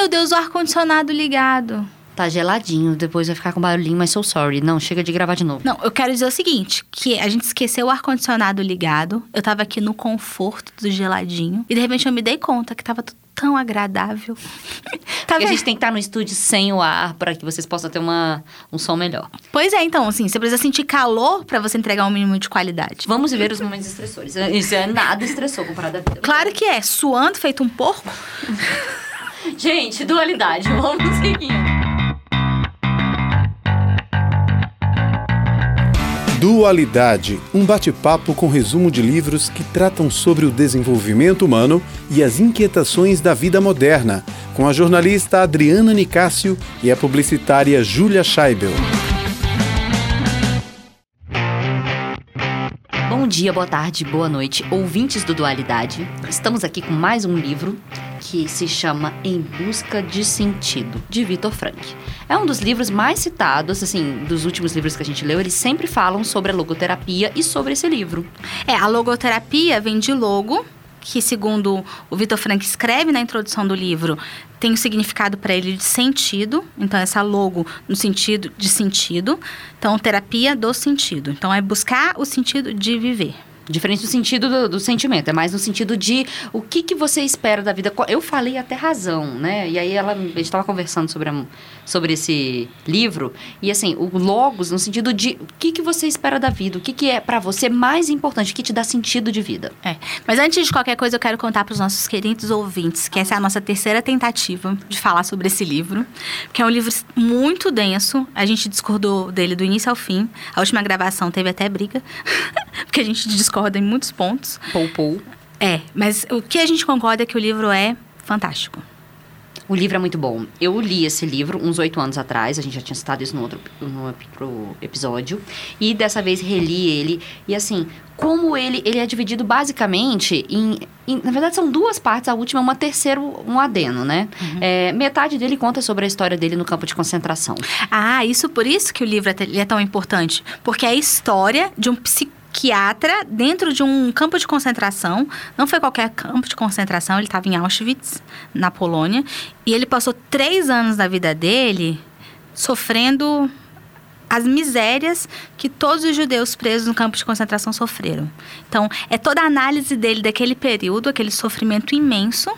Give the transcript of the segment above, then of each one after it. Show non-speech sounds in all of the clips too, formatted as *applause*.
meu Deus, o ar-condicionado ligado. Tá geladinho, depois vai ficar com barulhinho, mas sou sorry. Não, chega de gravar de novo. Não, eu quero dizer o seguinte: que a gente esqueceu o ar-condicionado ligado. Eu tava aqui no conforto do geladinho. E de repente eu me dei conta que tava tudo tão agradável. *laughs* tá Porque a gente tem que estar no estúdio sem o ar para que vocês possam ter uma, um som melhor. Pois é, então, assim, você precisa sentir calor para você entregar um mínimo de qualidade. Vamos viver os momentos estressores. Isso é nada estressou comparado à vida. Claro que é, suando feito um porco. *laughs* gente, dualidade, *laughs* vamos seguir. Dualidade, um bate-papo com resumo de livros que tratam sobre o desenvolvimento humano e as inquietações da vida moderna, com a jornalista Adriana Nicásio e a publicitária Júlia Scheibel. Bom dia, boa tarde, boa noite, ouvintes do Dualidade. Estamos aqui com mais um livro que se chama Em Busca de Sentido, de Vitor Frank. É um dos livros mais citados, assim, dos últimos livros que a gente leu, eles sempre falam sobre a logoterapia e sobre esse livro. É, a logoterapia vem de logo, que segundo o Vitor Frank escreve na introdução do livro, tem um significado para ele de sentido. Então, essa logo no sentido de sentido. Então, terapia do sentido. Então, é buscar o sentido de viver. Diferente do sentido do, do, sentimento, é mais no sentido de o que, que você espera da vida. Eu falei até razão, né? E aí ela, a gente estava conversando sobre, a, sobre esse livro, e assim, o logos no sentido de o que, que você espera da vida, o que, que é para você mais importante, o que te dá sentido de vida. É. Mas antes de qualquer coisa, eu quero contar para os nossos queridos ouvintes que essa é a nossa terceira tentativa de falar sobre esse livro, que é um livro muito denso. A gente discordou dele do início ao fim. A última gravação teve até briga, *laughs* porque a gente discordou concorda em muitos pontos. Pou, pou. É, mas o que a gente concorda é que o livro é fantástico. O livro é muito bom. Eu li esse livro uns oito anos atrás, a gente já tinha citado isso no outro, no outro episódio. E dessa vez reli ele. E assim, como ele, ele é dividido basicamente em, em, Na verdade, são duas partes, a última é uma terceira, um adeno, né? Uhum. É, metade dele conta sobre a história dele no campo de concentração. Ah, isso por isso que o livro é, é tão importante. Porque é a história de um psicólogo psiquiatra dentro de um campo de concentração. Não foi qualquer campo de concentração, ele estava em Auschwitz, na Polônia. E ele passou três anos da vida dele sofrendo as misérias que todos os judeus presos no campo de concentração sofreram. Então, é toda a análise dele daquele período, aquele sofrimento imenso,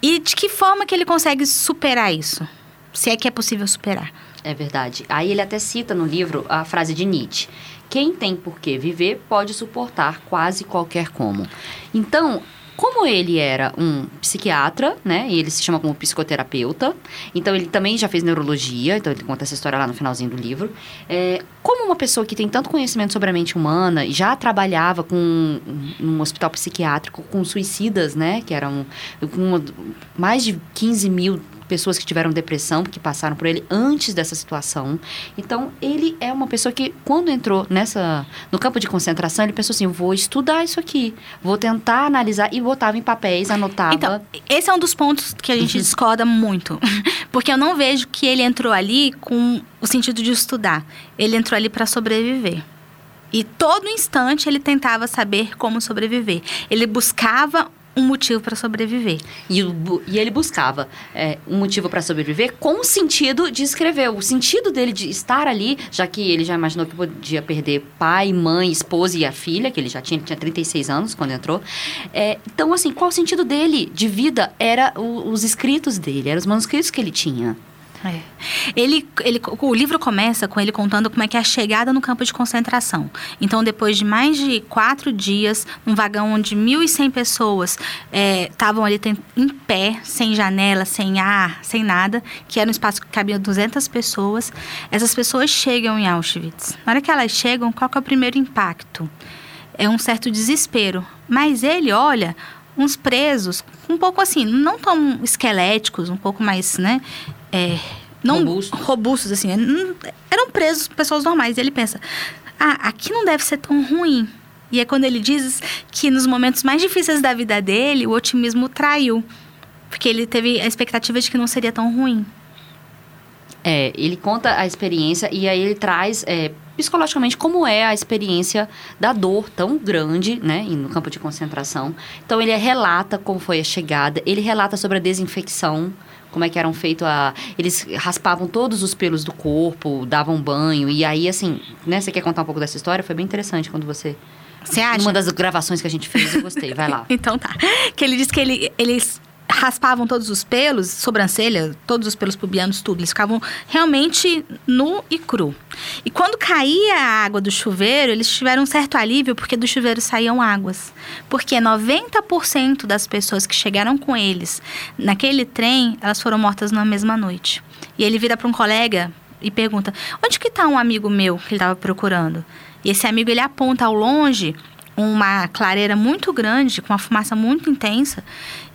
e de que forma que ele consegue superar isso, se é que é possível superar. É verdade. Aí ele até cita no livro a frase de Nietzsche quem tem por que viver pode suportar quase qualquer como. Então, como ele era um psiquiatra, né? E ele se chama como psicoterapeuta. Então, ele também já fez neurologia. Então, ele conta essa história lá no finalzinho do livro. É, como uma pessoa que tem tanto conhecimento sobre a mente humana já trabalhava com um hospital psiquiátrico com suicidas, né? Que eram uma, mais de 15 mil pessoas que tiveram depressão, que passaram por ele antes dessa situação. Então, ele é uma pessoa que, quando entrou nessa no campo de concentração, ele pensou assim: vou estudar isso aqui, vou tentar analisar e botava em papéis, anotava. Então, esse é um dos pontos que a gente uhum. discorda muito. *laughs* Porque eu não vejo que ele entrou ali com o sentido de estudar. Ele entrou ali para sobreviver. E todo instante ele tentava saber como sobreviver. Ele buscava um motivo para sobreviver. E, e, ele buscava é, um motivo para sobreviver com o sentido de escrever. O sentido dele de estar ali, já que ele já imaginou que podia perder pai, mãe, esposa e a filha, que ele já tinha, ele tinha 36 anos quando entrou. É, então, assim, qual o sentido dele de vida? Era o, os escritos dele, eram os manuscritos que ele tinha. É. Ele, ele, o livro começa com ele contando como é que é a chegada no campo de concentração. Então, depois de mais de quatro dias, num vagão onde 1.100 pessoas estavam é, ali em pé, sem janela, sem ar, sem nada, que era um espaço que cabia 200 pessoas, essas pessoas chegam em Auschwitz. Na hora que elas chegam, qual é o primeiro impacto? É um certo desespero. Mas ele olha uns presos, um pouco assim, não tão esqueléticos, um pouco mais, né? É, não robustos. robustos, assim. Eram presos pessoas normais. E ele pensa: ah, aqui não deve ser tão ruim. E é quando ele diz que nos momentos mais difíceis da vida dele, o otimismo traiu. Porque ele teve a expectativa de que não seria tão ruim. É, ele conta a experiência e aí ele traz é, psicologicamente como é a experiência da dor tão grande, né, no campo de concentração. Então ele relata como foi a chegada, ele relata sobre a desinfecção, como é que eram feito a eles raspavam todos os pelos do corpo, davam banho e aí assim, né, você quer contar um pouco dessa história? Foi bem interessante quando você você acha? Uma das gravações que a gente fez, eu gostei. Vai lá. *laughs* então tá. Que ele disse que ele, eles raspavam todos os pelos, sobrancelha, todos os pelos pubianos, tudo. Eles ficavam realmente nu e cru. E quando caía a água do chuveiro, eles tiveram um certo alívio porque do chuveiro saíam águas. Porque 90% das pessoas que chegaram com eles naquele trem, elas foram mortas na mesma noite. E ele vira para um colega e pergunta: "Onde que está um amigo meu que ele estava procurando?" E esse amigo ele aponta ao longe uma clareira muito grande, com uma fumaça muito intensa,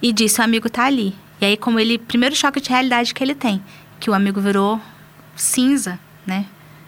e disse: O amigo está ali. E aí, como ele. Primeiro choque de realidade que ele tem, que o amigo virou cinza, né?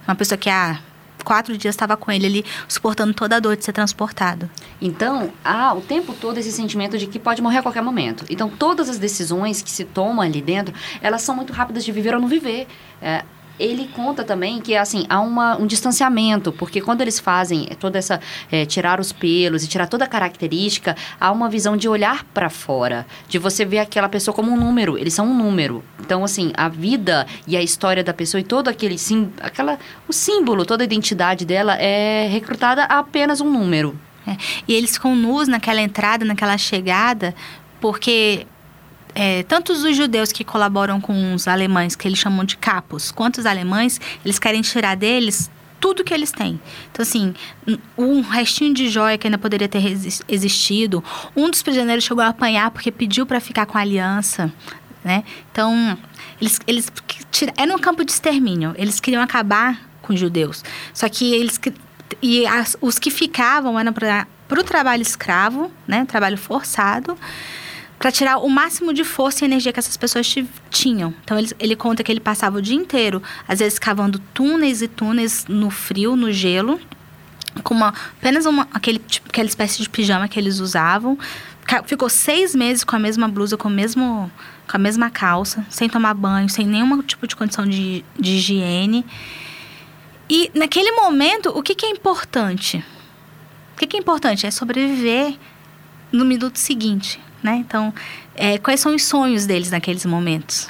Uma pessoa que há quatro dias estava com ele ali, suportando toda a dor de ser transportado. Então, há o tempo todo esse sentimento de que pode morrer a qualquer momento. Então, todas as decisões que se tomam ali dentro, elas são muito rápidas de viver ou não viver. É, ele conta também que assim há uma, um distanciamento, porque quando eles fazem toda essa é, tirar os pelos e tirar toda a característica, há uma visão de olhar para fora, de você ver aquela pessoa como um número. Eles são um número. Então assim a vida e a história da pessoa e todo aquele sim, aquela o símbolo, toda a identidade dela é recrutada a apenas um número. É. E eles ficam nus naquela entrada, naquela chegada, porque é, tanto os judeus que colaboram com os alemães, que eles chamam de capos, quanto os alemães, eles querem tirar deles tudo que eles têm. Então, assim, um restinho de joia que ainda poderia ter existido. Um dos prisioneiros chegou a apanhar porque pediu para ficar com a aliança, né? Então, eles, eles era um campo de extermínio. Eles queriam acabar com os judeus. Só que eles e as, os que ficavam eram para o trabalho escravo, né? Trabalho forçado para tirar o máximo de força e energia que essas pessoas tinham. Então ele, ele conta que ele passava o dia inteiro, às vezes cavando túneis e túneis no frio, no gelo, com uma, apenas uma, aquele, tipo, aquela espécie de pijama que eles usavam. Ficou seis meses com a mesma blusa, com, o mesmo, com a mesma calça, sem tomar banho, sem nenhum tipo de condição de, de higiene. E naquele momento, o que, que é importante? O que, que é importante? É sobreviver no minuto seguinte né? Então, é, quais são os sonhos deles naqueles momentos?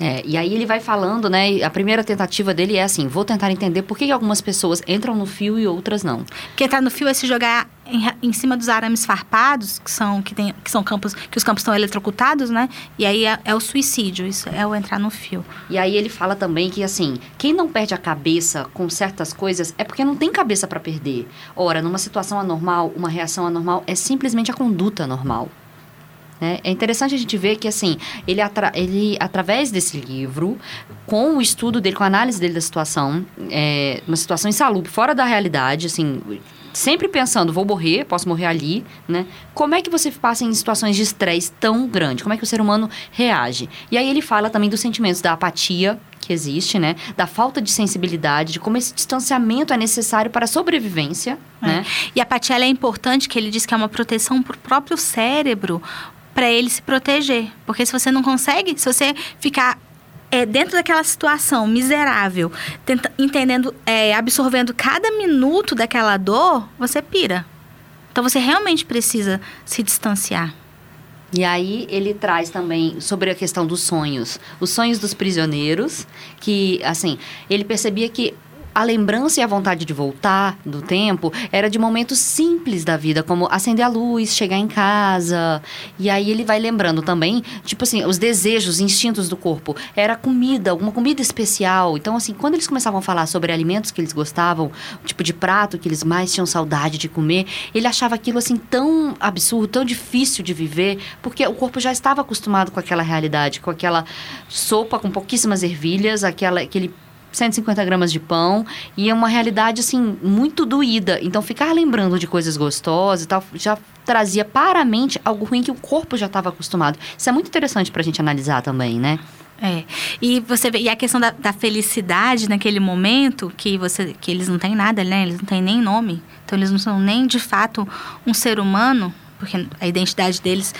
É, e aí ele vai falando, né? A primeira tentativa dele é assim: vou tentar entender por que algumas pessoas entram no fio e outras não. Porque entrar no fio é se jogar em, em, cima dos arames farpados, que são, que, tem, que são campos, que os campos estão eletrocutados, né? E aí é, é, o suicídio, isso é o entrar no fio. E aí ele fala também que assim, quem não perde a cabeça com certas coisas é porque não tem cabeça para perder. Ora, numa situação anormal, uma reação anormal é simplesmente a conduta normal. Né? É interessante a gente ver que, assim, ele, atra ele, através desse livro, com o estudo dele, com a análise dele da situação, é, uma situação insalubre, fora da realidade, assim, sempre pensando, vou morrer, posso morrer ali, né? Como é que você passa em situações de estresse tão grande? Como é que o ser humano reage? E aí ele fala também dos sentimentos da apatia, que existe, né? Da falta de sensibilidade, de como esse distanciamento é necessário para a sobrevivência, é. né? E a apatia é importante, que ele diz que é uma proteção para o próprio cérebro, para ele se proteger. Porque se você não consegue, se você ficar é, dentro daquela situação miserável, tenta, entendendo, é, absorvendo cada minuto daquela dor, você pira. Então você realmente precisa se distanciar. E aí ele traz também sobre a questão dos sonhos, os sonhos dos prisioneiros, que assim, ele percebia que a lembrança e a vontade de voltar do tempo era de momentos simples da vida, como acender a luz, chegar em casa. E aí ele vai lembrando também, tipo assim, os desejos, instintos do corpo. Era comida, alguma comida especial. Então, assim, quando eles começavam a falar sobre alimentos que eles gostavam, tipo de prato que eles mais tinham saudade de comer, ele achava aquilo, assim, tão absurdo, tão difícil de viver, porque o corpo já estava acostumado com aquela realidade, com aquela sopa com pouquíssimas ervilhas, aquela, aquele 150 gramas de pão e é uma realidade assim muito doída. Então ficar lembrando de coisas gostosas e tal já trazia para a mente algo ruim que o corpo já estava acostumado. Isso é muito interessante para a gente analisar também, né? É. E você vê, e a questão da, da, felicidade naquele momento, que você que eles não têm nada, né? Eles não têm nem nome. Então eles não são nem de fato um ser humano, porque a identidade deles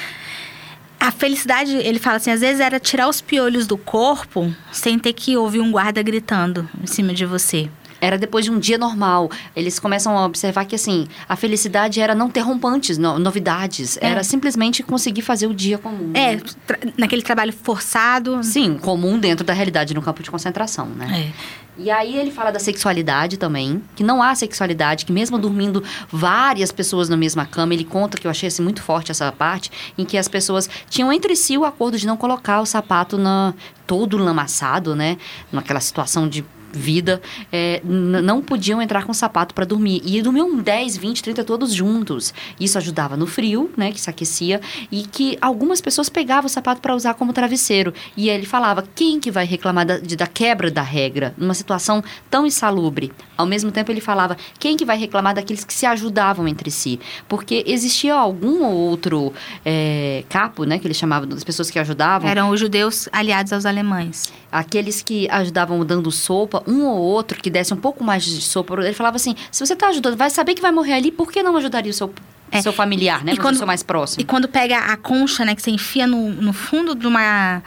a felicidade, ele fala assim, às vezes era tirar os piolhos do corpo sem ter que ouvir um guarda gritando em cima de você. Era depois de um dia normal. Eles começam a observar que, assim, a felicidade era não ter rompantes, no, novidades. É. Era simplesmente conseguir fazer o dia comum. É, né? tra- naquele trabalho forçado. Sim, comum dentro da realidade no campo de concentração, né? É. E aí ele fala da sexualidade também, que não há sexualidade, que mesmo dormindo várias pessoas na mesma cama, ele conta que eu achei assim, muito forte essa parte, em que as pessoas tinham entre si o acordo de não colocar o sapato na, todo lamaçado, né? Naquela situação de vida, é, não podiam entrar com sapato para dormir. E dormiam 10, 20, 30 todos juntos. Isso ajudava no frio, né, que se aquecia, e que algumas pessoas pegavam o sapato para usar como travesseiro. E ele falava: quem que vai reclamar da, de- da quebra da regra numa situação tão insalubre? Ao mesmo tempo, ele falava: quem que vai reclamar daqueles que se ajudavam entre si? Porque existia algum ou outro é, capo, né, que ele chamava das pessoas que ajudavam, Eram os judeus aliados aos alemães. aqueles que ajudavam dando sopa, um ou outro que desse um pouco mais de sopa, ele falava assim: se você tá ajudando, vai saber que vai morrer ali, por que não ajudaria o seu, É. seu familiar, né? E Quando quando- o seu mais próximo. E quando pega a concha, né, que você enfia no, no fundo de uma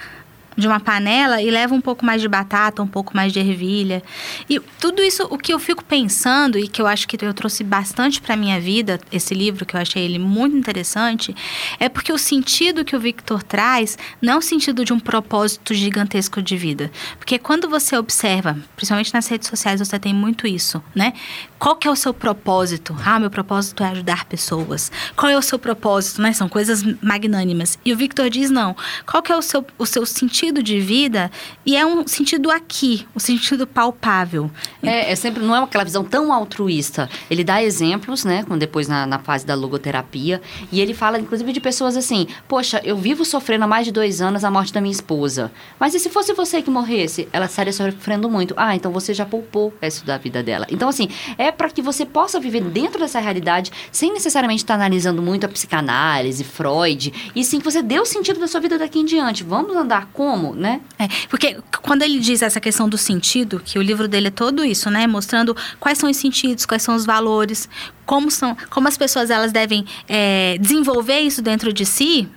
de uma panela e leva um pouco mais de batata, um pouco mais de ervilha. E tudo isso, o que eu fico pensando e que eu acho que eu trouxe bastante para minha vida, esse livro que eu achei ele muito interessante, é porque o sentido que o Victor traz não é o sentido de um propósito gigantesco de vida. Porque quando você observa, principalmente nas redes sociais, você tem muito isso, né? Qual que é o seu propósito? Ah, meu propósito é ajudar pessoas. Qual é o seu propósito, né? São coisas magnânimas. E o Victor diz não. Qual que é o seu, o seu sentido de vida? E é um sentido aqui, um sentido palpável. É, é sempre, não é aquela visão tão altruísta. Ele dá exemplos, né, com, depois na, na fase da logoterapia, e ele fala, inclusive, de pessoas assim, poxa, eu vivo sofrendo há mais de dois anos a morte da minha esposa, mas e se fosse você que morresse? Ela estaria sofrendo muito. Ah, então você já poupou isso da vida dela. Então, assim, é para que você possa viver dentro dessa realidade, sem necessariamente estar analisando muito a psicanálise, Freud, e sim que você dê o sentido da sua vida daqui em diante. Vamos andar como, né? É, porque quando ele diz essa questão do sentido, que o livro dele é todo isso, né? Mostrando quais são os sentidos, quais são os valores, como são, como as pessoas elas devem é, desenvolver isso dentro de si.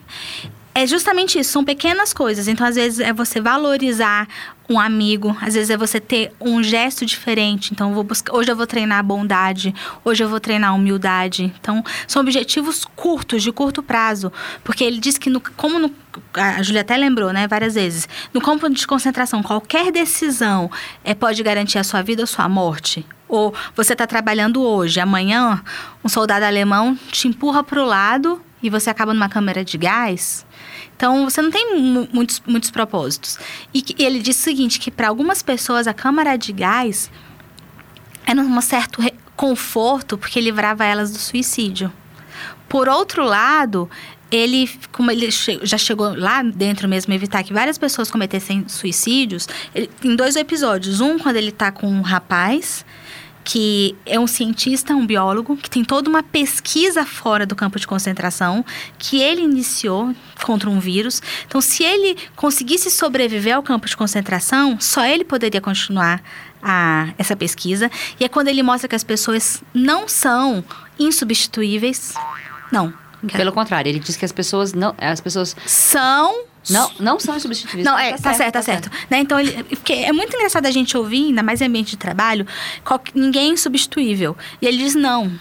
É justamente isso, são pequenas coisas. Então, às vezes, é você valorizar um amigo, às vezes é você ter um gesto diferente. Então, eu buscar, hoje eu vou treinar a bondade, hoje eu vou treinar a humildade. Então, são objetivos curtos, de curto prazo. Porque ele diz que, no, como no, a Julia até lembrou, né, várias vezes, no campo de concentração, qualquer decisão é, pode garantir a sua vida ou sua morte. Ou você está trabalhando hoje, amanhã um soldado alemão te empurra para o lado e você acaba numa câmera de gás. Então, você não tem mu- muitos, muitos propósitos. E que- ele diz o seguinte, que para algumas pessoas a câmara de gás era um certo conforto porque livrava elas do suicídio. Por outro lado, ele, como ele já chegou lá dentro mesmo, evitar que várias pessoas cometessem suicídios, ele, em dois episódios. Um, quando ele está com um rapaz que é um cientista, um biólogo, que tem toda uma pesquisa fora do campo de concentração, que ele iniciou contra um vírus. Então, se ele conseguisse sobreviver ao campo de concentração, só ele poderia continuar a, essa pesquisa. E é quando ele mostra que as pessoas não são insubstituíveis. Não. Pelo contrário, ele diz que as pessoas não, as pessoas São não, não são insubstituíveis. Não, é, tá, certo, tá certo. Né? Então, ele, porque é muito engraçado a gente ouvir, ainda mais em ambiente de trabalho, qual- ninguém é insubstituível. E ele diz, não,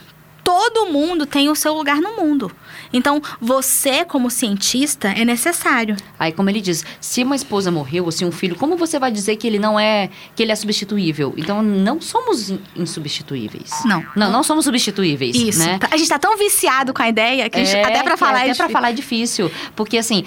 todo mundo tem o seu lugar no mundo. Então, você, como cientista, é necessário. Aí, como ele diz, se uma esposa morreu ou se um filho, como você vai dizer que ele não é, que ele é substituível? Então, não somos in- insubstituíveis. Não. Não, não somos substituíveis, Isso. né? A gente tá tão viciado com a ideia que a gente- até pra que falar até é pra difícil. falar é difícil, porque assim,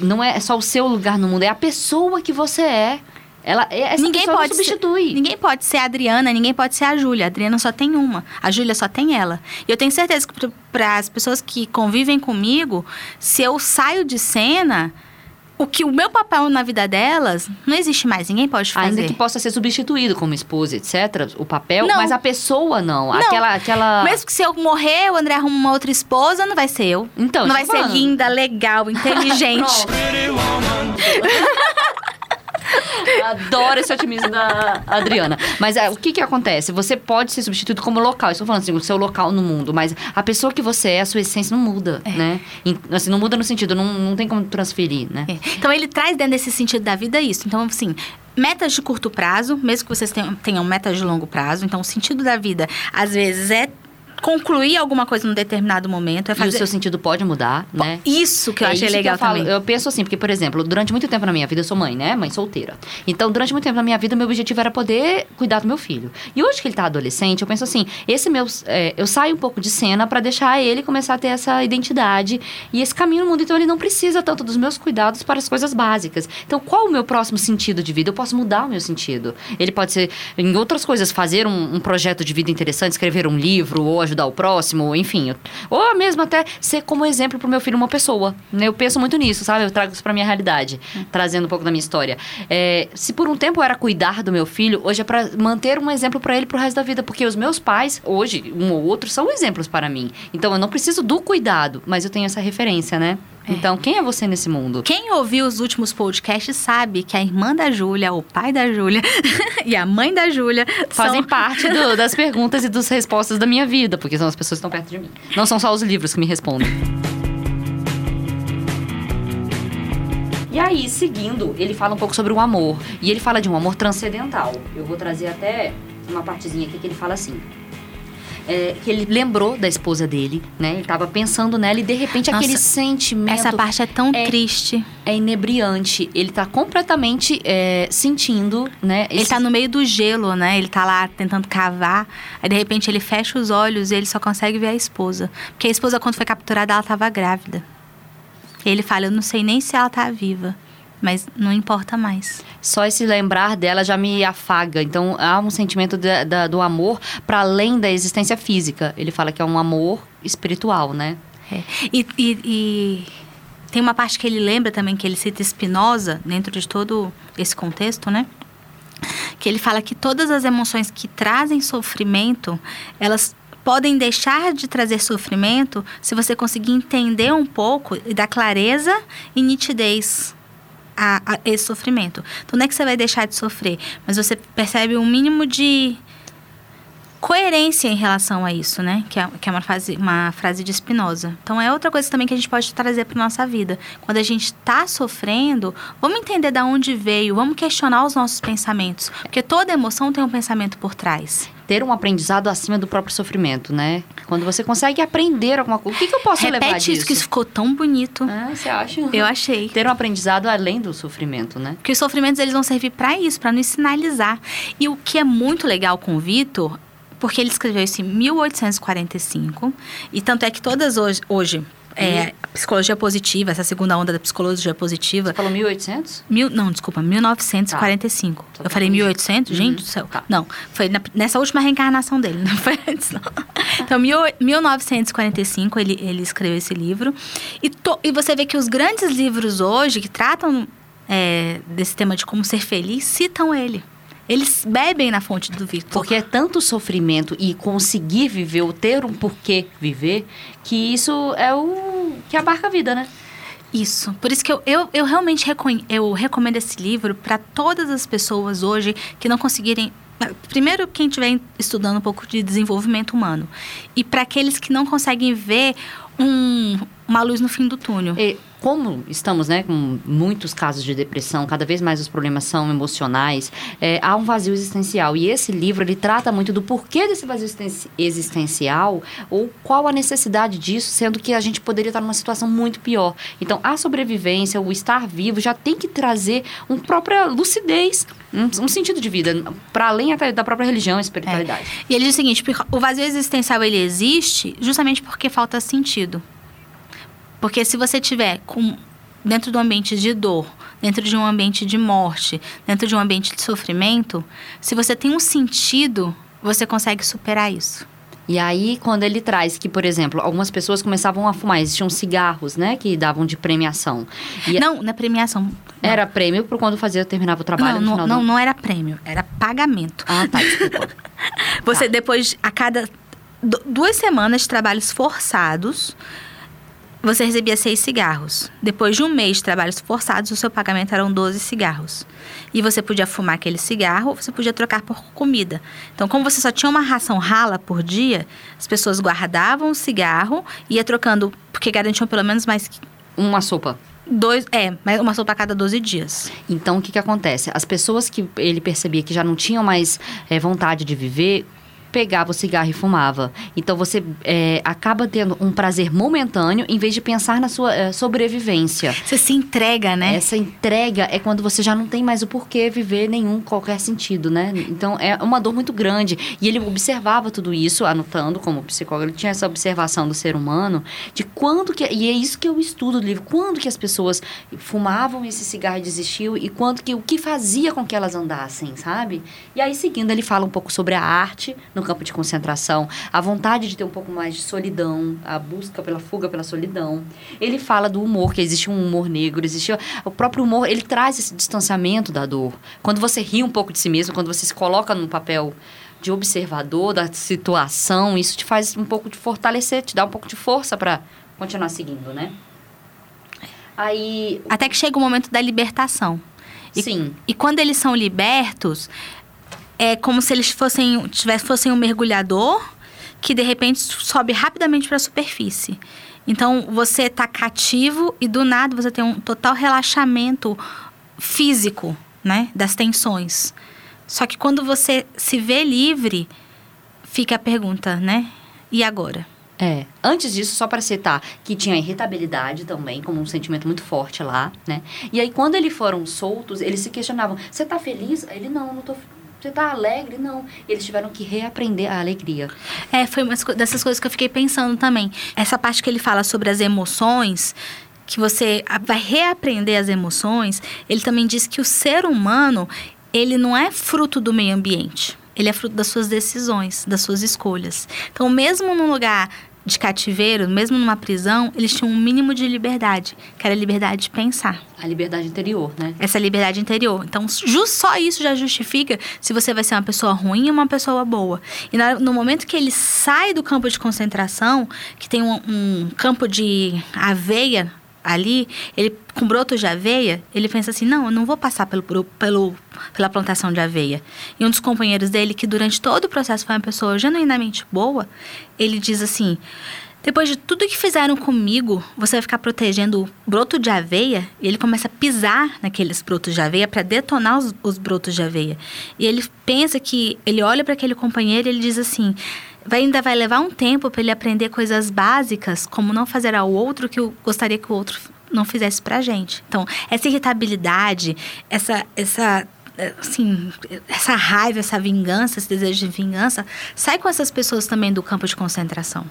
não é só o seu lugar no mundo, é a pessoa que você é. Ela, é- essa Ninguém pode ser- substitui. Ninguém pode ser a Adriana, ninguém pode ser a Júlia. A Adriana só tem uma. A Júlia só tem ela. E eu tenho certeza que para as pessoas que convivem comigo, se eu saio de cena, o que o meu papel na vida delas não existe mais. Ninguém pode fazer. Ainda que possa ser substituído como esposa, etc., o papel, Não. mas a pessoa não. Não. Aquela. aquela... Mesmo que se eu morrer, o André arruma uma outra esposa, não vai ser eu. Então, não vai eu ser falando. linda, legal, *laughs* inteligente. *laughs* Adoro esse otimismo da Adriana. Mas é, o que que acontece? Você pode ser substituído como local. Estou falando assim, o seu local no mundo. Mas a pessoa que você é, a sua essência não muda, né? Em- Assim, não muda no sentido, não, não tem como transferir, né? É. Então ele traz dentro desse sentido da vida isso. Então, assim, metas de curto prazo, mesmo que vocês tenham, tenham metas de longo prazo. Então, o sentido da vida, às vezes, é concluir alguma coisa num determinado momento. É fazer... E o seu sentido pode mudar, né? Isso que eu é achei legal eu falo. também. Eu penso assim, porque, por exemplo, durante muito tempo na minha vida, eu sou mãe, né? Mãe solteira. Então, durante muito tempo na minha vida, meu objetivo era poder cuidar do meu filho. E hoje que ele tá adolescente, eu penso assim, esse meu... É, eu saio um pouco de cena para deixar ele começar a ter essa identidade e esse caminho no mundo. Então, ele não precisa tanto dos meus cuidados para as coisas básicas. Então, qual o meu próximo sentido de vida? Eu posso mudar o meu sentido. Ele pode ser, em outras coisas, fazer um, um projeto de vida interessante, escrever um livro ou ajudar o próximo, enfim. Ou mesmo até ser como exemplo pro meu filho uma pessoa. Eu penso muito nisso, sabe? Eu trago isso pra minha realidade, trazendo um pouco da minha história. É, se por um tempo era cuidar do meu filho, hoje é pra manter um exemplo pra ele pro resto da vida. Porque os meus pais, hoje, um ou outro, são exemplos para mim. Então eu não preciso do cuidado, mas eu tenho essa referência, né? Então, quem é você nesse mundo? Quem ouviu os últimos podcasts sabe que a irmã da Júlia, o pai da Júlia *laughs* e a mãe da Júlia Fazem são... *laughs* parte do- das perguntas e das respostas da minha vida, porque são as pessoas que estão perto de mim. Não são só os livros que me respondem. E aí, seguindo, ele fala um pouco sobre o amor. E ele fala de um amor transcendental. Eu vou trazer até uma partezinha aqui que ele fala assim. É, que ele lembrou da esposa dele, né? Ele tava pensando nela e de repente Nossa, aquele sentimento Essa parte é tão é- triste. é inebriante. Ele tá completamente é, sentindo, né? Ele esse- tá no meio do gelo, né? Ele tá lá tentando cavar. Aí, de repente, ele fecha os olhos e ele só consegue ver a esposa. Porque a esposa, quando foi capturada, ela tava grávida. Ele fala, eu não sei nem se ela tá viva. Mas não importa mais. Só esse lembrar dela já me afaga. Então há um sentimento da- da- do amor para além da existência física. Ele fala que é um amor espiritual, né? É. E, e- e tem uma parte que ele lembra também, que ele cita Spinoza, dentro de todo esse contexto, né? Que ele fala que todas as emoções que trazem sofrimento, elas podem deixar de trazer sofrimento se você conseguir entender um pouco e dar clareza e nitidez a, a esse sofrimento. Então não é que você vai deixar de sofrer, mas você percebe um mínimo de coerência em relação a isso, né? Que é, que é uma, frase, uma frase de Spinoza. Então é outra coisa também que a gente pode trazer para nossa vida. Quando a gente está sofrendo, vamos entender de onde veio, vamos questionar os nossos pensamentos, porque toda emoção tem um pensamento por trás. Ter um aprendizado acima do próprio sofrimento, né? Quando você consegue aprender alguma coisa. O que, que eu posso levar Repete disso? isso que isso ficou tão bonito. Ah, você acha? Eu achei. Ter um aprendizado além do sofrimento, né? Porque os sofrimentos eles vão servir para isso, para nos sinalizar. E o que é muito legal com o Vitor, porque ele escreveu isso em 1845, e tanto é que todas hoje, hoje é, a psicologia positiva, essa segunda onda da psicologia positiva, Você falou 1800? Mil, não, desculpa, 1945. Tá. Eu falei 1800, gente Uhum, do céu. tá. Não, foi na- nessa última reencarnação dele, *laughs* não foi antes, não. Então, mil, 1945, ele, ele escreveu esse livro. E, to- e você vê que os grandes livros hoje, que tratam é, desse tema de como ser feliz, citam ele. Eles bebem na fonte do Victor. Porque é tanto sofrimento e conseguir viver, ou ter um porquê viver, que isso é o que abarca a vida, né? Isso. Por isso que eu, eu, eu realmente reconhe- eu recomendo esse livro para todas as pessoas hoje que não conseguirem. Primeiro, quem estiver estudando um pouco de desenvolvimento humano. E para aqueles que não conseguem ver um- uma luz no fim do túnel. E como estamos, né, com muitos casos de depressão, cada vez mais os problemas são emocionais, é, há um vazio existencial. E esse livro, ele trata muito do porquê desse vazio existen- existencial ou qual a necessidade disso, sendo que a gente poderia estar numa situação muito pior. Então, a sobrevivência, o estar vivo, já tem que trazer uma própria lucidez, um, sentido de vida, para além até da própria religião e espiritualidade. E ele diz o seguinte: o vazio existencial ele existe justamente porque falta sentido. Porque se você tiver com dentro do ambiente de dor, dentro de um ambiente de morte, dentro de um ambiente de sofrimento, se você tem um sentido, você consegue superar isso. E aí, quando ele traz que, por exemplo, algumas pessoas começavam a fumar, existiam cigarros, né, que davam de premiação. E Não, na premiação. Era prêmio por quando fazia, terminava o trabalho Não, no não, não, não era prêmio, era pagamento. Ah, tá, desculpa. *laughs* Você depois, a cada du- duas semanas de trabalhos forçados, você recebia seis cigarros. Depois de um mês de trabalhos forçados, o seu pagamento eram 12 cigarros. E você podia fumar aquele cigarro, ou você podia trocar por comida. Então, como você só tinha uma ração rala por dia, as pessoas guardavam o cigarro e ia trocando, porque garantiam pelo menos mais Uma sopa. Dois, é, mas uma sopa a cada 12 dias. Então, o que, que acontece? As pessoas que ele percebia que já não tinham mais é, vontade de viver, pegava o cigarro e fumava. Então você é, acaba tendo um prazer momentâneo em vez de pensar na sua é, sobrevivência. Você se entrega, né? Essa entrega é quando você já não tem mais o porquê viver nenhum qualquer sentido, né? Então é uma dor muito grande. E ele observava tudo isso, anotando como psicólogo, ele tinha essa observação do ser humano de quando que. E é isso que eu estudo do livro, quando que as pessoas fumavam esse cigarro e desistiam e quando que o que fazia com que elas andassem, sabe? E aí, seguindo, ele fala um pouco sobre a arte no campo de concentração, a vontade de ter um pouco mais de solidão, a busca pela fuga pela solidão. Ele fala do humor, que existe um humor negro, existe o próprio humor, ele traz esse distanciamento da dor. Quando você ri um pouco de si mesmo, quando você se coloca num papel de observador da situação, isso te faz um pouco de fortalecer, te dá um pouco de força para continuar seguindo, né? Aí até que chega o momento da libertação. E, Sim. E quando eles são libertos, é como se eles fossem, tivesse, fossem um mergulhador que de repente sobe rapidamente para a superfície. Então você está cativo e do nada você tem um total relaxamento físico, né, das tensões. Só que quando você se vê livre, fica a pergunta, né? E agora? É. Antes disso, só para citar, que tinha irritabilidade também, como um sentimento muito forte lá, né? E aí, quando eles foram soltos, eles se questionavam: você tá feliz? Ele, não, não tô você tá alegre? Não. Eles tiveram que reaprender a alegria. É, foi uma dessas coisas que eu fiquei pensando também. Essa parte que ele fala sobre as emoções, que você vai reaprender as emoções, ele também diz que o ser humano, ele não é fruto do meio ambiente. Ele é fruto das suas decisões, das suas escolhas. Então, mesmo num lugar de cativeiro, mesmo numa prisão, eles tinham um mínimo de liberdade, que era a liberdade de pensar. A liberdade interior, né? Essa liberdade interior. Então, just, só isso já justifica se você vai ser uma pessoa ruim ou uma pessoa boa. E no momento que ele sai do campo de concentração, que tem um, um campo de aveia ali, ele com brotos de aveia, ele pensa assim: não, eu não vou passar pelo, pelo, pela plantação de aveia. E um dos companheiros dele, que durante todo o processo foi uma pessoa genuinamente boa, ele diz assim: depois de tudo que fizeram comigo, você vai ficar protegendo o broto de aveia? E ele começa a pisar naqueles brotos de aveia para detonar os, os brotos de aveia. E ele pensa que ele olha para aquele companheiro e ele diz assim: vai, ainda vai levar um tempo para ele aprender coisas básicas, como não fazer ao outro que eu gostaria que o outro não fizesse para a gente. Então, essa irritabilidade, essa, essa assim, essa raiva, essa vingança, esse desejo de vingança, sai com essas pessoas também do campo de concentração.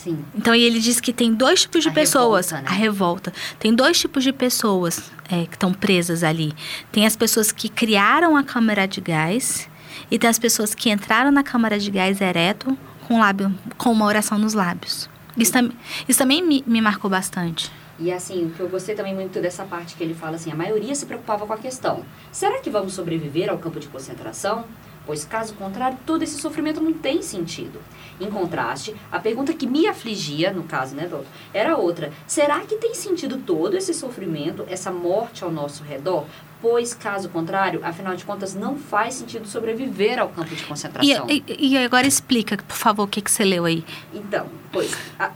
Sim. Então, ele diz que tem dois tipos de a pessoas. Revolta, né? A revolta. Tem dois tipos de pessoas é, que estão presas ali. Tem as pessoas que criaram a câmara de gás e tem as pessoas que entraram na câmara de gás ereto com, lábio, com uma oração nos lábios. Isso, tam, isso também me, me marcou bastante. E assim, o que eu gostei também muito dessa parte que ele fala assim, a maioria se preocupava com a questão: será que vamos sobreviver ao campo de concentração? Pois caso contrário, todo esse sofrimento não tem sentido. Em contraste, a pergunta que me afligia, no caso, né, doutor, era outra: será que tem sentido todo esse sofrimento, essa morte ao nosso redor? Pois, caso contrário, afinal de contas, não faz sentido sobreviver ao campo de concentração. E, e, e agora explica, por favor, o que, que você leu aí. Então, pois, a,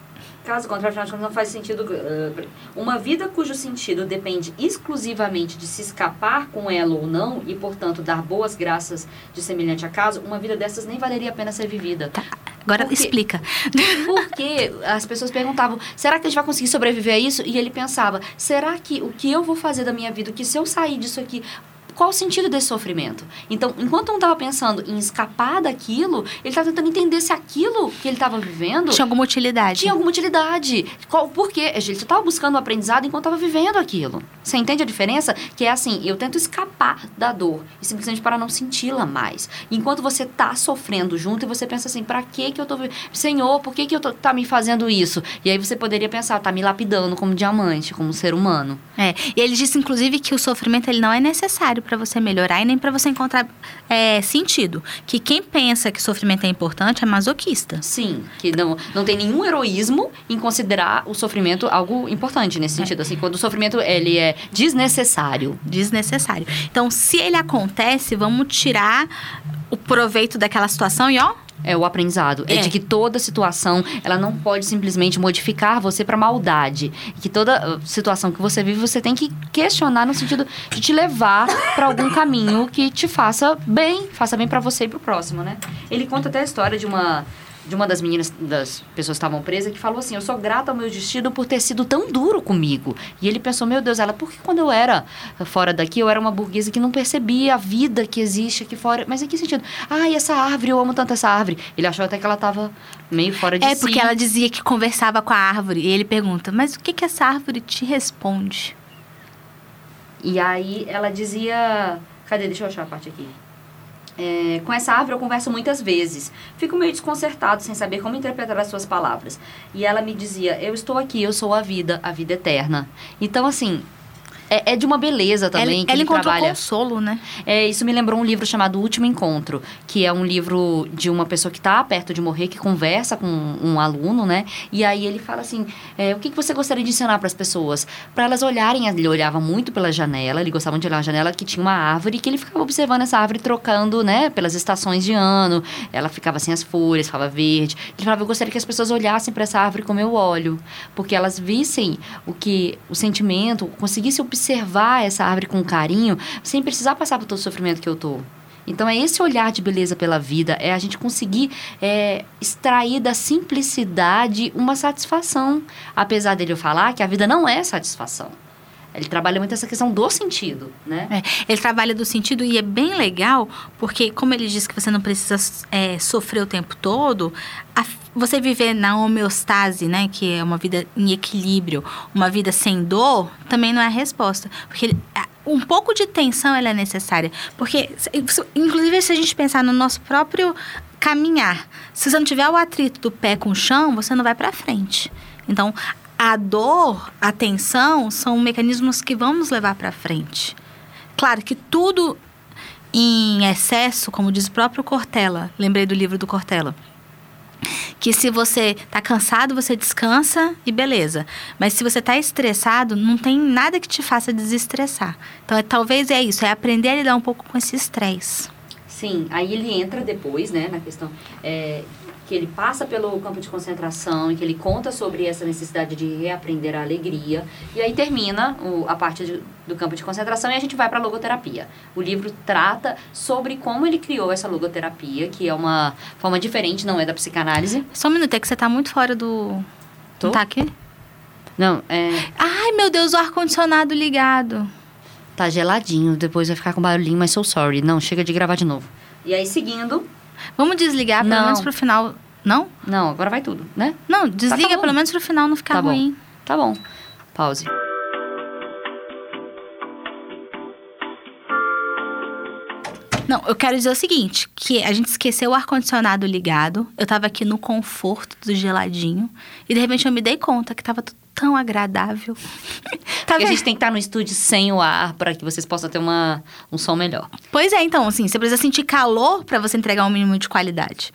Caso contrário, afinal não faz sentido. Uh, uma vida cujo sentido depende exclusivamente de se escapar com ela ou não, e, portanto, dar boas graças de semelhante acaso, uma vida dessas nem valeria a pena ser vivida. Tá. Agora Porque- explica. Porque as pessoas perguntavam, será que a gente vai conseguir sobreviver a isso? E ele pensava, será que o que eu vou fazer da minha vida, que se eu sair disso aqui, qual o sentido desse sofrimento? Então, enquanto um estava pensando em escapar daquilo, ele estava tentando entender se aquilo que ele estava vivendo Tinha alguma utilidade. tinha alguma utilidade. Qual, por quê? Ele estava buscando o aprendizado enquanto estava vivendo aquilo. Você entende a diferença? Que é assim, eu tento escapar da dor, e simplesmente para não senti-la mais. Enquanto você tá sofrendo junto e você pensa assim, para que que eu tô... vi- Senhor, por que que eu tô, tá me fazendo isso? E aí você poderia pensar, tá me lapidando como diamante, como ser humano. É, e ele disse, inclusive, que o sofrimento ele não é necessário para você melhorar e nem para você encontrar é, sentido. Que quem pensa que sofrimento é importante é masoquista. Sim, que não, não tem nenhum heroísmo em considerar o sofrimento algo importante nesse sentido. Assim, quando o sofrimento ele é desnecessário. Desnecessário. Então, se ele acontece, vamos tirar o proveito daquela situação e, ó, É o aprendizado. É. é. de que toda situação, ela não pode simplesmente modificar você para maldade. Que toda uh, situação que você vive, você tem que questionar no sentido de te levar para algum caminho que te faça bem, faça bem para você e pro próximo, né? Ele conta até a história de uma de uma das meninas, das pessoas que estavam presas, que falou assim: Eu sou grata ao meu destino por ter sido tão duro comigo. E ele pensou: Meu Deus, ela, por que quando eu era fora daqui, eu era uma burguesa que não percebia a vida que existe aqui fora? Mas em que sentido? Ah, e essa árvore, eu amo tanto essa árvore. Ele achou até que ela estava meio fora de é, si. É, porque ela dizia que conversava com a árvore. E ele pergunta: Mas o que, que essa árvore te responde? E aí ela dizia. Cadê? Deixa eu achar a parte aqui. É, com essa árvore eu converso muitas vezes. Fico meio desconcertado sem saber como interpretar as suas palavras. E ela me dizia: Eu estou aqui, eu sou a vida, a vida eterna. Então, assim, é, é, de uma beleza também. Ela, que ela ele encontrou trabalha. consolo, né? É, isso me lembrou um livro chamado Último Encontro, que é um livro de uma pessoa que está perto de morrer, que conversa com um aluno, né? E aí ele fala assim: é, o que, que você gostaria de ensinar para as pessoas? Para elas olharem, ele olhava muito pela janela, ele gostava de olhar a janela que tinha uma árvore, que ele ficava observando essa árvore trocando, né, pelas estações de ano. Ela ficava sem as folhas, ficava verde. Ele falava: eu gostaria que as pessoas olhassem para essa árvore como eu olho, porque elas vissem o que, o sentimento, conseguissem observar essa essa árvore com carinho, sem precisar passar por todo o sofrimento que eu tô. Então é esse olhar de beleza pela vida, é a gente conseguir é, extrair da simplicidade uma satisfação. Apesar dele falar que a vida não é satisfação. Ele trabalha muito essa questão do sentido, né? É, ele trabalha do sentido e é bem legal, porque como ele diz que você não precisa é, sofrer o tempo todo, a, você viver na homeostase, né, que é uma vida em equilíbrio, uma vida sem dor, também não é a resposta. Porque um pouco de tensão ela é necessária. Porque, inclusive, se a gente pensar no nosso próprio caminhar, se você não tiver o atrito do pé com o chão, você não vai para frente. Então, a dor, a tensão são mecanismos que vão nos levar para frente. Claro que tudo em excesso, como diz o próprio Cortella, lembrei do livro do Cortella, que se você está cansado, você descansa e beleza. Mas se você está estressado, não tem nada que te faça desestressar. Então, é, talvez é isso, é aprender a lidar um pouco com esse estresse. Sim, aí ele entra depois, né, na questão é, que ele passa pelo campo de concentração e que ele conta sobre essa necessidade de reaprender a alegria. E aí termina o, a parte de, do campo de concentração e a gente vai para a logoterapia. O livro trata sobre como ele criou essa logoterapia, que é uma forma diferente, não é da psicanálise. Só um minuto, é que você está muito fora do... Tô? Não tá aqui? Não, é... Ai, meu Deus, o ar-condicionado ligado. Tá geladinho, depois vai ficar com barulhinho, mas sou sorry. Não, chega de gravar de novo. E aí, seguindo, Vamos desligar, pelo não. menos pro final. Não? Não, agora vai tudo, né? Não, desliga tá, pelo menos pro final não ficar tá ruim. Bom. Tá bom. Pause. Não, eu quero dizer o seguinte, que a gente esqueceu o ar-condicionado ligado, eu tava aqui no conforto do geladinho, e de repente eu me dei conta que tava tudo tão agradável. *laughs* tá a gente tem que estar no estúdio sem o ar para que vocês possam ter uma, um som melhor. Pois é, então, assim, você precisa sentir calor para você entregar um mínimo de qualidade.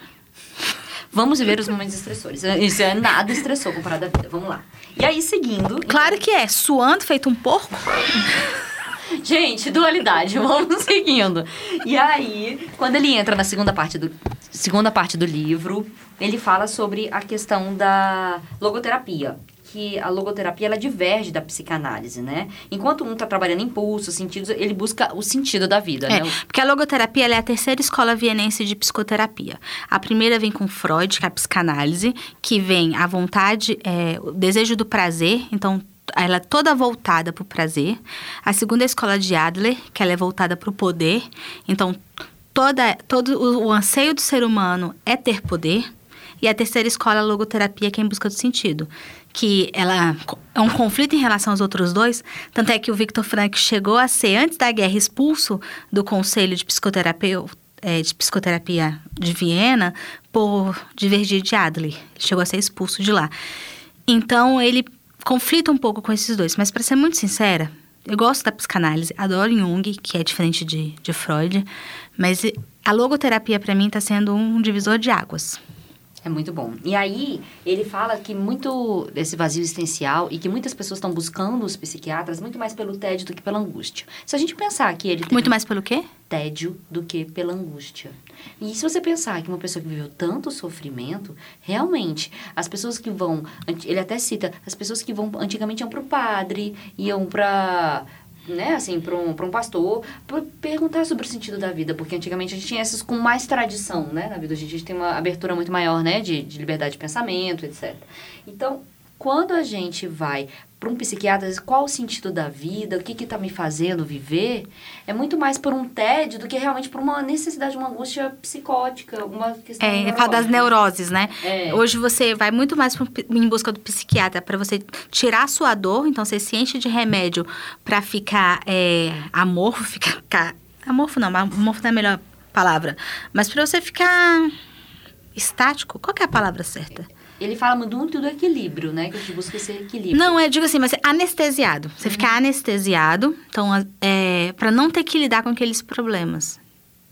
Vamos ver os momentos estressores. Isso é nada estressou comparado à vida. Vamos lá. E aí, seguindo. Claro então... que é. Suando feito um porco. *laughs* Gente, dualidade, vamos seguindo. E aí, quando ele entra na segunda parte do segunda parte do livro, ele fala sobre a questão da logoterapia, que a logoterapia ela diverge da psicanálise, né? Enquanto um está trabalhando impulsos, sentidos, ele busca o sentido da vida, é, né? Porque a logoterapia é a terceira escola vienense de psicoterapia. A primeira vem com Freud, que é a psicanálise, que vem a vontade, é, o desejo do prazer, então ela é toda voltada para o prazer. A segunda é a escola de Adler, que ela é voltada para o poder. Então, toda, todo o, o anseio do ser humano é ter poder. E a terceira escola, a logoterapia, que é em busca do sentido que ela é um conflito em relação aos outros dois. Tanto é que o Victor Frank chegou a ser, antes da guerra, expulso do Conselho de Psicoterapia, é, de, Psicoterapia de Viena por divergir de Adler. Chegou a ser expulso de lá. Então, ele conflita um pouco com esses dois. Mas, para ser muito sincera, eu gosto da psicanálise, adoro Jung, que é diferente de, de Freud, mas a logoterapia, para mim, está sendo um divisor de águas. É muito bom. E aí, ele fala que muito desse vazio existencial e que muitas pessoas estão buscando os psiquiatras muito mais pelo tédio do que pela angústia. Se a gente pensar que ele tem Muito mais pelo quê? tédio do que pela angústia. E se você pensar que uma pessoa que viveu tanto sofrimento, realmente, as pessoas que vão, ele até cita, as pessoas que vão antigamente iam para o padre, iam para né, assim, para um, um pastor, para perguntar sobre o sentido da vida, porque antigamente a gente tinha essas com mais tradição, né, na vida. A gente tem uma abertura muito maior, né, de, de liberdade de pensamento, etc. Então, quando a gente vai para um psiquiatra, qual o sentido da vida, o que está me fazendo viver, é muito mais por um tédio do que realmente por uma necessidade, uma angústia psicótica, alguma questão. É, fala das neuroses, né? É. Hoje você vai muito mais em busca do psiquiatra para você tirar a sua dor, então você se enche de remédio para ficar é, amorfo, ficar. Amorfo não, amorfo não é a melhor palavra, mas para você ficar estático, qual é a palavra certa? Ele fala muito do equilíbrio, né? Que a gente busca esse equilíbrio. Não, é, digo assim, mas anestesiado. Você uhum. fica anestesiado, então, é, para não ter que lidar com aqueles problemas.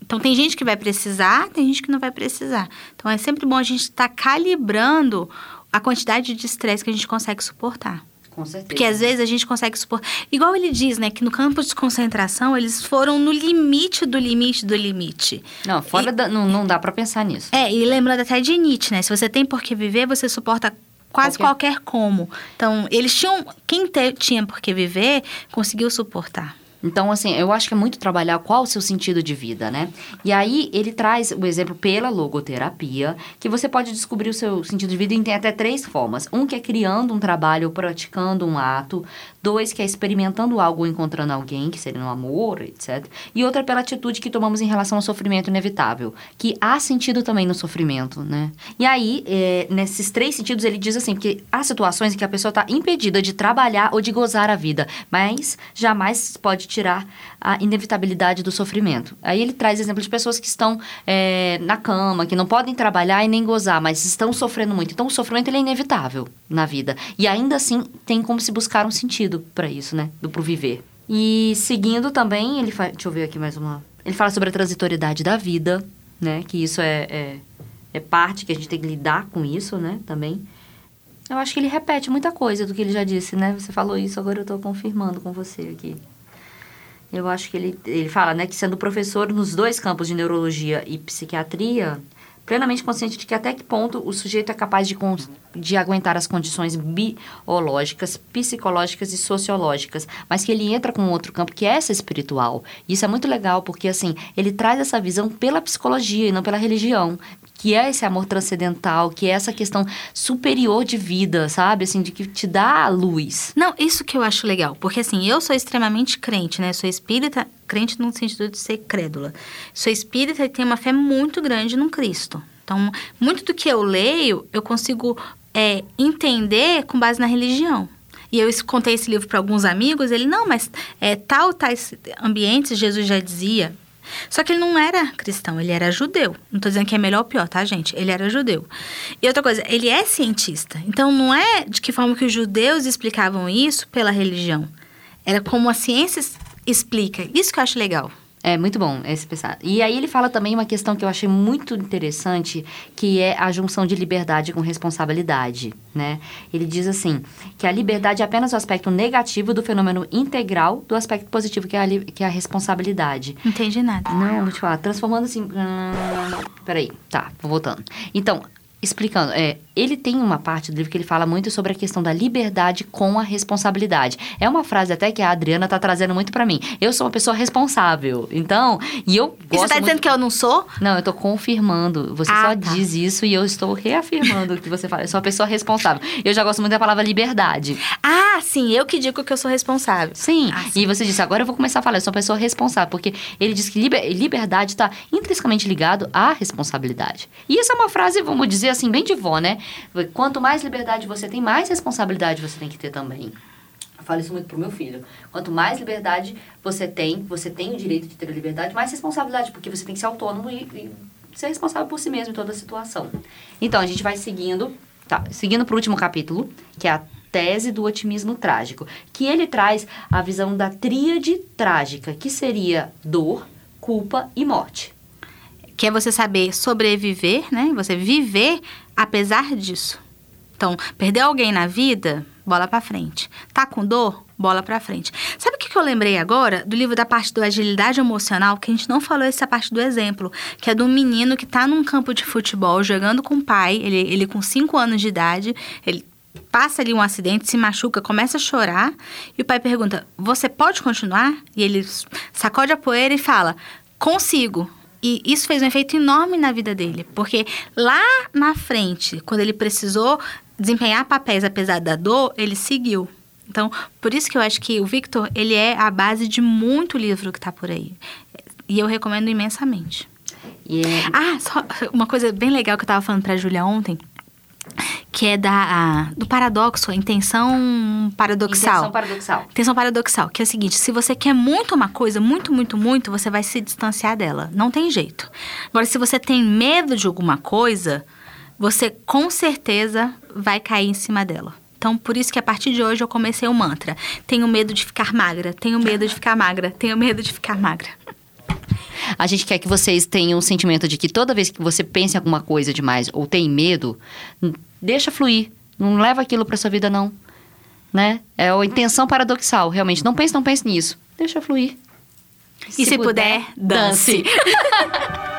Então, tem gente que vai precisar, tem gente que não vai precisar. Então, é sempre bom a gente estar tá calibrando a quantidade de estresse que a gente consegue suportar. Com certeza. Porque às vezes a gente consegue supor. Igual ele diz, né? Que no campo de concentração eles foram no limite do limite do limite. Não, fora e, da, não, não dá para pensar nisso. É, e lembrando até de Nietzsche, né? Se você tem por que viver, você suporta quase qualquer, qualquer como. Então, eles tinham. Quem te, tinha por que viver conseguiu suportar. Então, assim, eu acho que é muito trabalhar qual o seu sentido de vida, né? E aí, ele traz o exemplo pela logoterapia, que você pode descobrir o seu sentido de vida e tem até três formas. Um que é criando um trabalho praticando um ato. Dois, que é experimentando algo ou encontrando alguém, que seria no amor, etc. E outra pela atitude que tomamos em relação ao sofrimento inevitável, que há sentido também no sofrimento, né? E aí, é, nesses três sentidos, ele diz assim, que há situações em que a pessoa está impedida de trabalhar ou de gozar a vida, mas jamais pode tirar a inevitabilidade do sofrimento. Aí ele traz exemplo de pessoas que estão é, na cama, que não podem trabalhar e nem gozar, mas estão sofrendo muito. Então, o sofrimento ele é inevitável na vida. E ainda assim, tem como se buscar um sentido para isso, né? Do pro viver. E seguindo também, ele faz. Deixa eu ver aqui mais uma. Ele fala sobre a transitoriedade da vida, né? Que isso é, é, é parte que a gente tem que lidar com isso, né? Também. Eu acho que ele repete muita coisa do que ele já disse, né? Você falou isso, agora eu estou confirmando com você aqui. Eu acho que ele, ele fala, né, que sendo professor nos dois campos de neurologia e psiquiatria, plenamente consciente de que até que ponto o sujeito é capaz de, de aguentar as condições biológicas, psicológicas e sociológicas, mas que ele entra com outro campo que é essa espiritual. Isso é muito legal porque assim, ele traz essa visão pela psicologia e não pela religião, que é esse amor transcendental, que é essa questão superior de vida, sabe? Assim, de que te dá a luz. Não, isso que eu acho legal, porque assim, eu sou extremamente crente, né? Sou espírita, crente no sentido de ser crédula. Sou espírita e tenho uma fé muito grande no Cristo. Então, muito do que eu leio, eu consigo é, entender com base na religião. E eu contei esse livro para alguns amigos, ele, não, mas é, tal, tais ambientes, Jesus já dizia. Só que ele não era cristão, ele era judeu. Não estou dizendo que é melhor ou pior, tá, gente? Ele era judeu. E outra coisa, ele é cientista. Então, não é de que forma que os judeus explicavam isso pela religião. Era como a ciência explica. Isso que eu acho legal. É muito bom esse pensar. E aí ele fala também uma questão que eu achei muito interessante, que é a junção de liberdade com responsabilidade, né? Ele diz assim, que a liberdade é apenas o aspecto negativo do fenômeno integral do aspecto positivo, que é a, que é a responsabilidade. Não entendi nada. Não, vou te falar. Transformando assim... Hum, peraí, tá, vou voltando. Então, explicando, é, ele tem uma parte do livro que ele fala muito sobre a questão da liberdade com a responsabilidade. É uma frase até que a Adriana tá trazendo muito para mim. Eu sou uma pessoa responsável. Então, e eu gosto E você tá muito... dizendo que eu não sou? Não, eu tô confirmando. Você ah, só tá. diz isso e eu estou reafirmando o que você fala. Eu sou uma pessoa responsável. Eu já gosto muito da palavra liberdade. Ah, sim, eu que digo que eu sou responsável. Sim. Ah, sim. E você disse, agora eu vou começar a falar, eu sou uma pessoa responsável, porque ele diz que liber... liberdade está intrinsecamente ligado à responsabilidade. E isso é uma frase, vamos dizer assim, bem de vó, né? Quanto mais liberdade você tem, mais responsabilidade você tem que ter também. Eu falo isso muito pro meu filho. Quanto mais liberdade você tem, você tem o direito de ter a liberdade, mais responsabilidade, porque você tem que ser autônomo e, e ser responsável por si mesmo em toda a situação. Então, a gente vai seguindo, tá, seguindo pro último capítulo, que é a tese do otimismo trágico, que ele traz a visão da tríade trágica, que seria dor, culpa e morte. Que é você saber sobreviver, né? Você viver apesar disso. Então, perder alguém na vida, bola para frente. Tá com dor? Bola para frente. Sabe o que eu lembrei agora? Do livro da parte do agilidade emocional, que a gente não falou essa parte do exemplo, que é do menino que tá num campo de futebol jogando com o pai, ele, ele com 5 anos de idade, ele passa ali um acidente, se machuca, começa a chorar, e o pai pergunta: Você pode continuar? E ele sacode a poeira e fala: Consigo. E isso fez um efeito enorme na vida dele, porque lá na frente, quando ele precisou desempenhar papéis apesar da dor, ele seguiu. Então, por isso que eu acho que o Victor, ele é a base de muito livro que está por aí. E eu recomendo imensamente. Yeah. Ah, só uma coisa bem legal que eu estava falando para a Júlia ontem, que é da, a, do paradoxo, a intenção paradoxal. Intenção paradoxal. Intenção paradoxal, que é o seguinte: se você quer muito uma coisa, muito, muito, muito, você vai se distanciar dela. Não tem jeito. Agora, se você tem medo de alguma coisa, você com certeza vai cair em cima dela. Então, por isso que a partir de hoje eu comecei o mantra. Tenho medo de ficar magra, tenho medo de ficar magra, tenho medo de ficar magra. A gente quer que vocês tenham um sentimento de que toda vez que você pensa em alguma coisa demais ou tem medo, deixa fluir. Não leva aquilo para sua vida, não. Né? É a intenção paradoxal, realmente. Não pense, não pense nisso. Deixa fluir. E se, se puder, puder, dance. dance. *laughs*